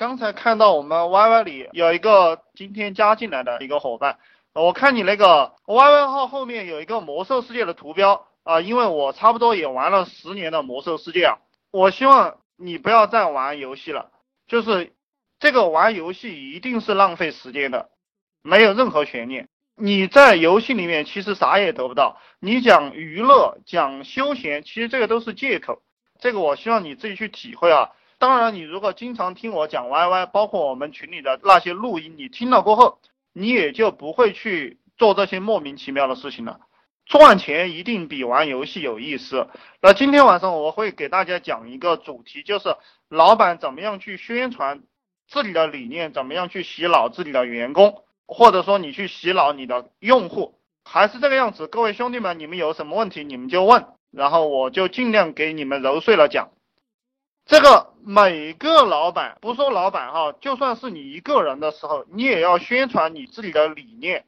刚才看到我们 Y Y 里有一个今天加进来的一个伙伴，我看你那个 Y Y 号后面有一个魔兽世界的图标啊，因为我差不多也玩了十年的魔兽世界啊，我希望你不要再玩游戏了，就是这个玩游戏一定是浪费时间的，没有任何悬念。你在游戏里面其实啥也得不到，你讲娱乐讲休闲，其实这个都是借口，这个我希望你自己去体会啊。当然，你如果经常听我讲 YY，包括我们群里的那些录音，你听了过后，你也就不会去做这些莫名其妙的事情了。赚钱一定比玩游戏有意思。那今天晚上我会给大家讲一个主题，就是老板怎么样去宣传自己的理念，怎么样去洗脑自己的员工，或者说你去洗脑你的用户，还是这个样子。各位兄弟们，你们有什么问题你们就问，然后我就尽量给你们揉碎了讲。这个每个老板，不说老板哈，就算是你一个人的时候，你也要宣传你自己的理念，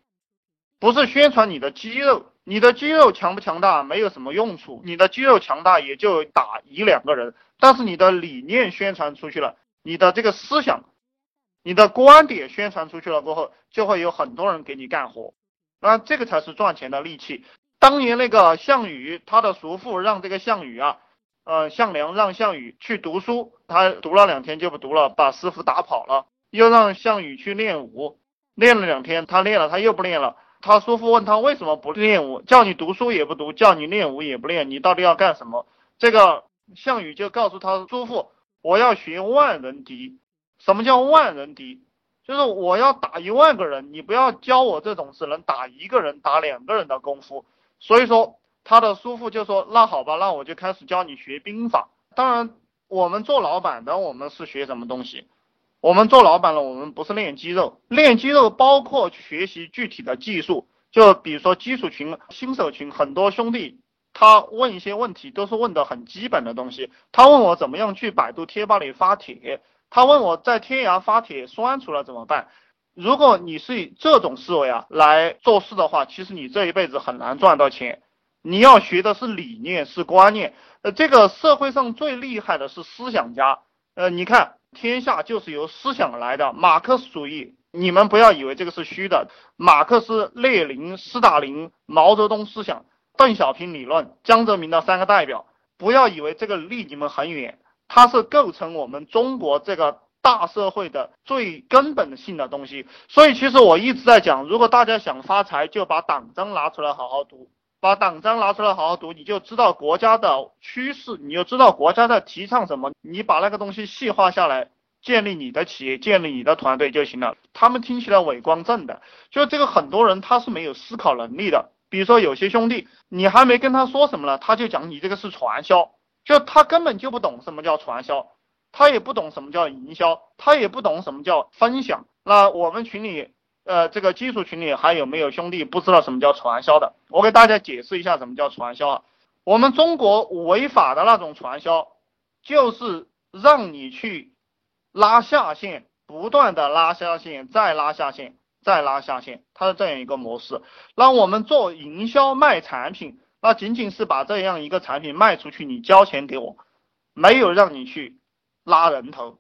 不是宣传你的肌肉。你的肌肉强不强大没有什么用处，你的肌肉强大也就打一两个人，但是你的理念宣传出去了，你的这个思想、你的观点宣传出去了过后，就会有很多人给你干活，那这个才是赚钱的利器。当年那个项羽，他的叔父让这个项羽啊。呃，项梁让项羽去读书，他读了两天就不读了，把师傅打跑了。又让项羽去练武，练了两天，他练了，他又不练了。他叔父问他为什么不练武，叫你读书也不读，叫你练武也不练，你到底要干什么？这个项羽就告诉他叔父，我要学万人敌。什么叫万人敌？就是我要打一万个人，你不要教我这种只能打一个人、打两个人的功夫。所以说。他的叔父就说：“那好吧，那我就开始教你学兵法。当然，我们做老板的，我们是学什么东西？我们做老板了，我们不是练肌肉，练肌肉包括学习具体的技术。就比如说基础群、新手群，很多兄弟他问一些问题，都是问的很基本的东西。他问我怎么样去百度贴吧里发帖，他问我在天涯发帖删除了怎么办？如果你是以这种思维啊来做事的话，其实你这一辈子很难赚到钱。”你要学的是理念，是观念。呃，这个社会上最厉害的是思想家。呃，你看，天下就是由思想来的。马克思主义，你们不要以为这个是虚的。马克思、列宁、斯大林、毛泽东思想、邓小平理论、江泽民的三个代表，不要以为这个离你们很远，它是构成我们中国这个大社会的最根本性的东西。所以，其实我一直在讲，如果大家想发财，就把党章拿出来好好读。把党章拿出来好好读，你就知道国家的趋势，你就知道国家在提倡什么。你把那个东西细化下来，建立你的企业，建立你的团队就行了。他们听起来伟光正的，就这个很多人他是没有思考能力的。比如说有些兄弟，你还没跟他说什么呢，他就讲你这个是传销，就他根本就不懂什么叫传销，他也不懂什么叫营销，他也不懂什么叫分享。那我们群里。呃，这个基础群里还有没有兄弟不知道什么叫传销的？我给大家解释一下什么叫传销啊。我们中国违法的那种传销，就是让你去拉下线，不断的拉下线，再拉下线，再拉下线，它是这样一个模式。那我们做营销卖产品，那仅仅是把这样一个产品卖出去，你交钱给我，没有让你去拉人头，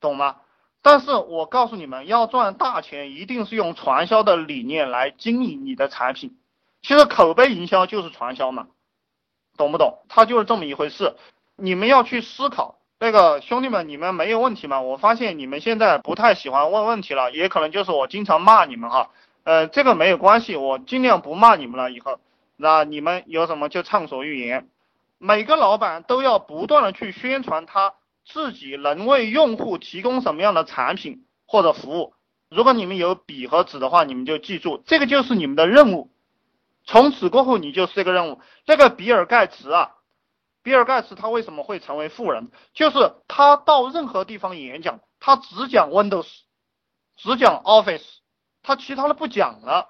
懂吗？但是我告诉你们，要赚大钱，一定是用传销的理念来经营你的产品。其实口碑营销就是传销嘛，懂不懂？它就是这么一回事。你们要去思考。那个兄弟们，你们没有问题吗？我发现你们现在不太喜欢问问题了，也可能就是我经常骂你们哈。呃，这个没有关系，我尽量不骂你们了。以后，那你们有什么就畅所欲言。每个老板都要不断的去宣传他。自己能为用户提供什么样的产品或者服务？如果你们有笔和纸的话，你们就记住，这个就是你们的任务。从此过后，你就是这个任务。那个比尔盖茨啊，比尔盖茨他为什么会成为富人？就是他到任何地方演讲，他只讲 Windows，只讲 Office，他其他的不讲了。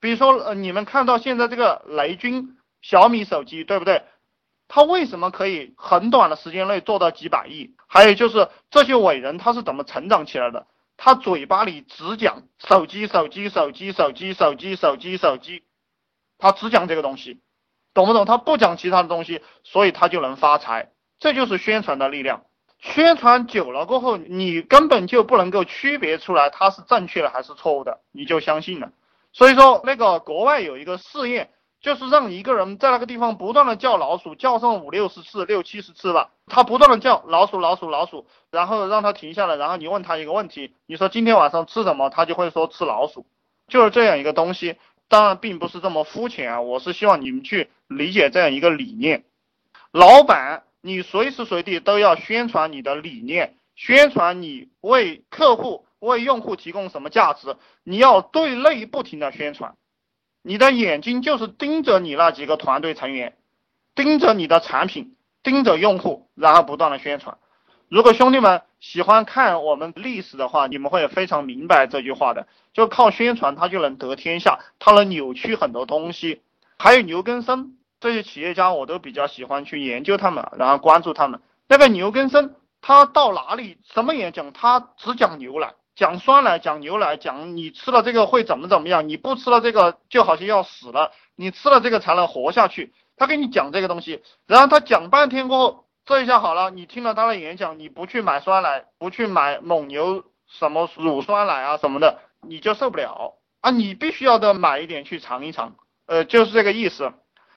比如说，呃，你们看到现在这个雷军小米手机，对不对？他为什么可以很短的时间内做到几百亿？还有就是这些伟人他是怎么成长起来的？他嘴巴里只讲手机、手机、手机、手机、手机、手机、手机，他只讲这个东西，懂不懂？他不讲其他的东西，所以他就能发财。这就是宣传的力量。宣传久了过后，你根本就不能够区别出来它是正确的还是错误的，你就相信了。所以说，那个国外有一个试验，就是让一个人在那个地方不断的叫老鼠，叫上五六十次、六七十次吧，他不断的叫老鼠、老鼠、老鼠，然后让他停下来，然后你问他一个问题，你说今天晚上吃什么，他就会说吃老鼠，就是这样一个东西。当然并不是这么肤浅啊，我是希望你们去理解这样一个理念。老板，你随时随地都要宣传你的理念，宣传你为客户、为用户提供什么价值，你要对内不停的宣传。你的眼睛就是盯着你那几个团队成员，盯着你的产品，盯着用户，然后不断的宣传。如果兄弟们喜欢看我们历史的话，你们会非常明白这句话的。就靠宣传，他就能得天下，他能扭曲很多东西。还有牛根生这些企业家，我都比较喜欢去研究他们，然后关注他们。那个牛根生，他到哪里什么演讲，他只讲牛奶，讲酸奶，讲牛奶，讲你吃了这个会怎么怎么样，你不吃了这个就好像要死了，你吃了这个才能活下去。他给你讲这个东西，然后他讲半天过后。这一下好了，你听了他的演讲，你不去买酸奶，不去买蒙牛什么乳酸奶啊什么的，你就受不了啊！你必须要的买一点去尝一尝，呃，就是这个意思。